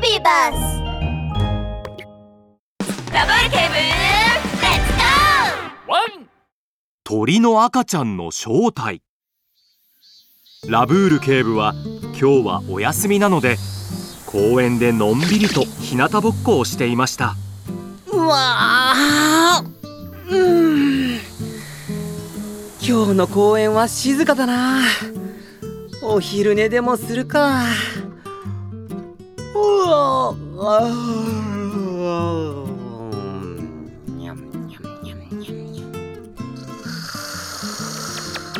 ビーバスラブール警部レッツゴワン鳥の赤ちゃんの正体。ラブール警部は今日はお休みなので公園でのんびりと日向ぼっこをしていました。うわあうん。今日の公園は静かだな。お昼寝でもするか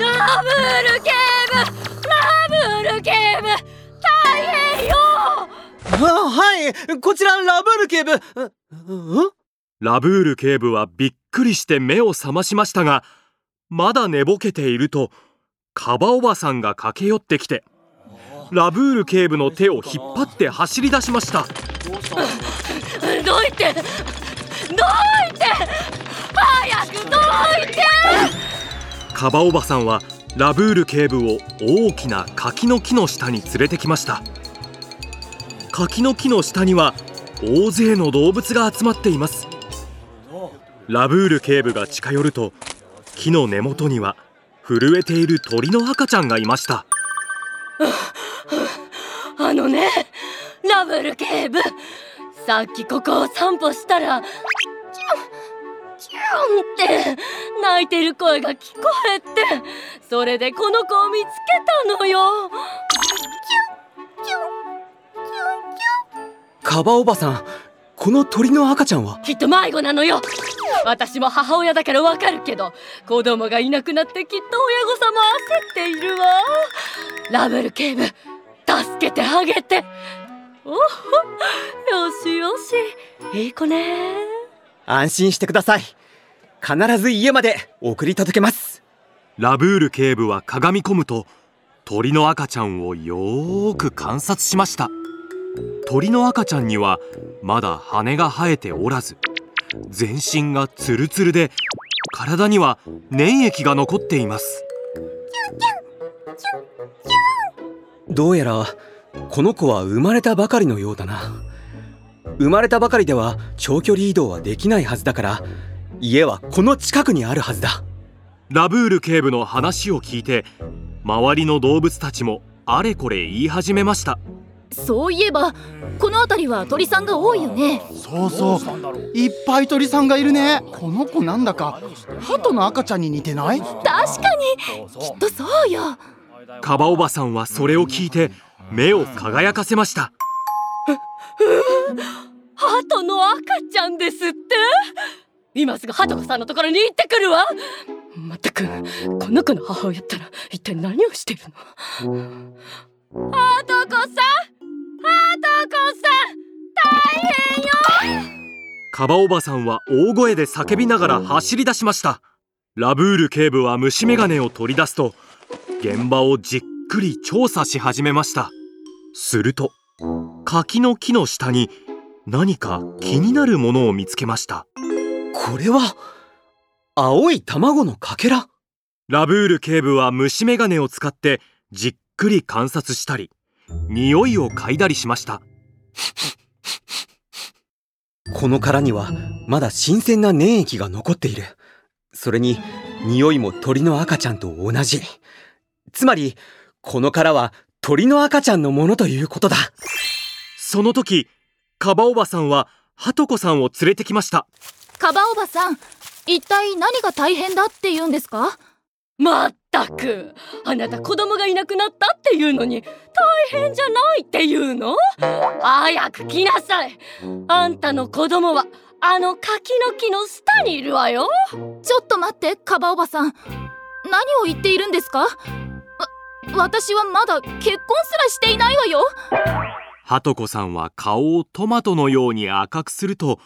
ラブール警部ラブール警部大変よあはいこちらラブール警部ううラブール警部はびっくりして目を覚ましましたがまだ寝ぼけているとカバおばさんが駆け寄ってきてラブール警部の手を引っ張って走り出しました。どいてどいて早くどいて。カバおばさんはラブール警部を大きな柿の木の下に連れてきました。柿の木の下には大勢の動物が集まっています。ラブール警部が近寄ると木の根元には震えている鳥の赤ちゃんがいましたあのねラブール警部さっきここを散歩したらチュンチュンって泣いてる声が聞こえてそれでこの子を見つけたのよ。カバおばさんこの鳥の赤ちゃんは？きっと迷子なのよ。私も母親だからわかるけど子供がいなくなってきっと親御さんも焦っているわ。ラブル警部助けてあげて。おほよしよし。いい子ね。安心してください。必ず家まで送り届けます。ラブール警部はかがみ込むと鳥の赤ちゃんをよーく観察しました。鳥の赤ちゃんにはまだ羽が生えておらず全身がツルツルで体には粘液が残っていますどうやらこの子は生まれたばかりのようだな。生まれたばかりでは長距離移動はできないはずだから家はこの近くにあるはずだ。ラブール警部の話を聞いて周りの動物たちもあれこれ言い始めました。そういえばこの辺りは鳥さんが多いよね。そうそう。いっぱい鳥さんがいるね。この子なんだか。鳩の赤ちゃんに似てない？確かに。きっとそうよカバおばさんはそれを聞いて目を輝かせました。鳩の赤ちゃんですって？今すぐ鳩子さんのところに行ってくるわ。まったくこの子の母親ったら一体何をしてるの？鳩子さん！鳩子さん！大変よ！カバおばさんは大声で叫びながら走り出しました。ラブール警部は虫眼鏡を取り出すと現場をじっくり調査し始めました。すると柿の木の下に何か気になるものを見つけました。これは青い卵のかけら？ラブール警部は虫眼鏡を使ってじっくり観察したり匂いを嗅いだりしました。この殻にはまだ新鮮な粘液が残っている。それに匂いも鳥の赤ちゃんと同じつまりこの殻は鳥の赤ちゃんのものということだ。その時カバおばさんはハトコさんを連れてきました。カバおばさん一体何が大変だって言うんですか？まったくあなた子供がいなくなったっていうのに大変じゃないっていうの？早く来なさい。あんたの子供はあの柿の木の下にいるわよ。ちょっと待ってカバおばさん。何を言っているんですか？わ私はまだ結婚すらしていないわよ。ハトコさんは顔をトマトのように赤くすると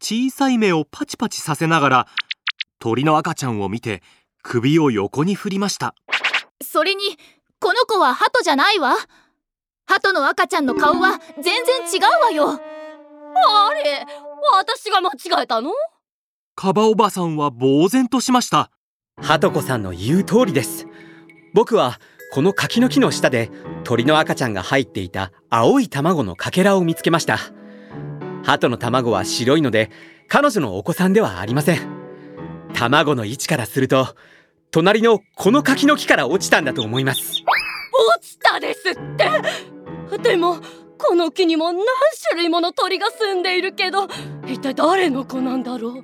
小さい目をパチパチさせながら鳥の赤ちゃんを見て首を横に振りました。それにこの子は鳩じゃないわ。鳩の赤ちゃんの顔は全然違うわよ。あれ私が間違えたの？カバおばさんは呆然としました。ハトコさんの言う通りです。僕はこの柿の木の下で鳥の赤ちゃんが入っていた青い卵のかけらを見つけました。鳩の卵は白いので彼女のお子さんではありません。卵の位置からすると隣のこの柿の木から落ちたんだと思います。落ちたですって！でもこの木にも何種類もの鳥が住んでいるけど一体誰の子なんだろ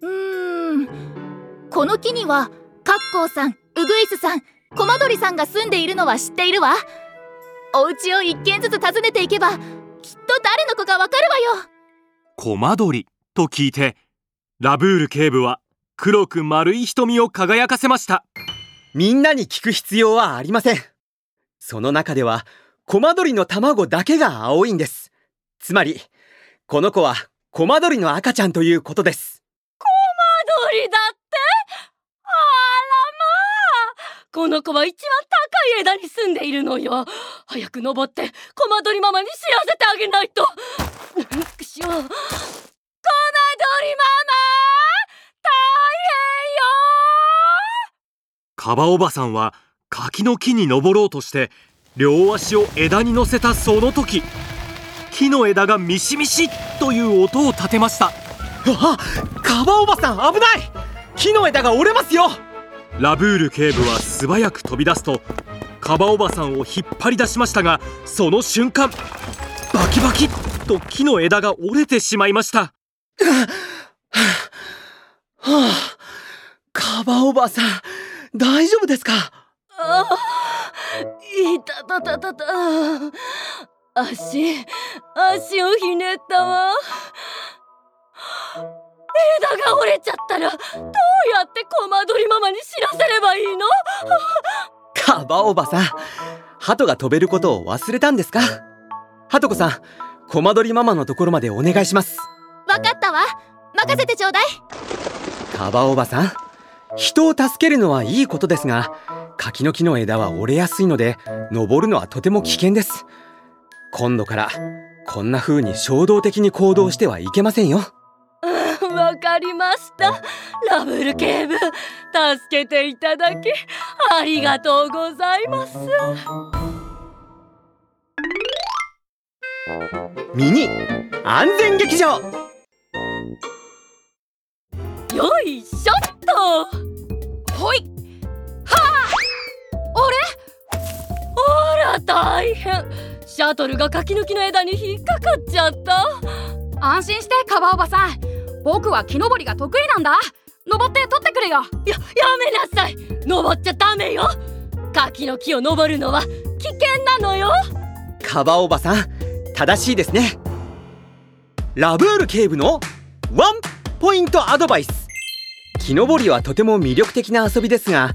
う？うーん。この木にはカッコウさんウグイスさんコマドリさんが住んでいるのは知っているわ。お家を一軒ずつ訪ねていけばきっと誰の子かわかるわよ。コマドリと聞いてラブール警部は黒く丸い瞳を輝かせました。みんなに聞く必要はありません。その中ではコマドリの卵だけが青いんです。つまりこの子はコマドリの赤ちゃんということです。鳥だってあらまあこの子は一番高い枝に住んでいるのよ。早く登ってコマドリママに知らせてあげないと。くしょコマドリママ大カバおばさんは柿の木に登ろうとして両足を枝に乗せたその時木の枝がミシミシという音を立てました。あカバおばさん危ない。木の枝が折れますよ。ラブール警部は素早く飛び出すとカバおばさんを引っ張り出しましたがその瞬間バキバキッと木の枝が折れてしまいました。はあカバおばさん大丈夫ですか？ああいたたたたた。足足をひねったわ枝が折れちゃったらどうやってコマドリママに知らせればいいの？カバおばさん鳩が飛べることを忘れたんですか？ハトコさんコマドリママのところまでお願いします。わかったわ。任せてちょうだい。カバおばさん人を助けるのはいいことですが柿の木の枝は折れやすいので登るのはとても危険です。今度からこんな風に衝動的に行動してはいけませんよわかりました。ラブル警部助けていただきありがとうございます。ミニ安全劇場。よいしょっと。ほい。あ。ら大変。シャトルが柿の木の枝に引っかかっちゃった。安心してカバおばさん僕は木登りが得意なんだ。登って取ってくれよ。ややめなさい。登っちゃダメよ。柿の木を登るのは危険なのよ。カバおばさん正しいですね。ラブール警部のワンポイントアドバイス。木登りはとても魅力的な遊びですが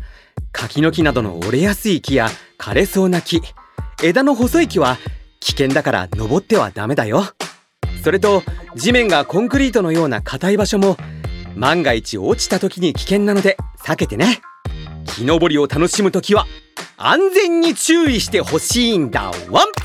柿の木などの折れやすい木や枯れそうな木枝の細い木は危険だから登ってはダメだよそれと地面がコンクリートのような硬い場所も万が一落ちた時に危険なので避けてね。木登りを楽しむ時は安全に注意してほしいんだ。ワン。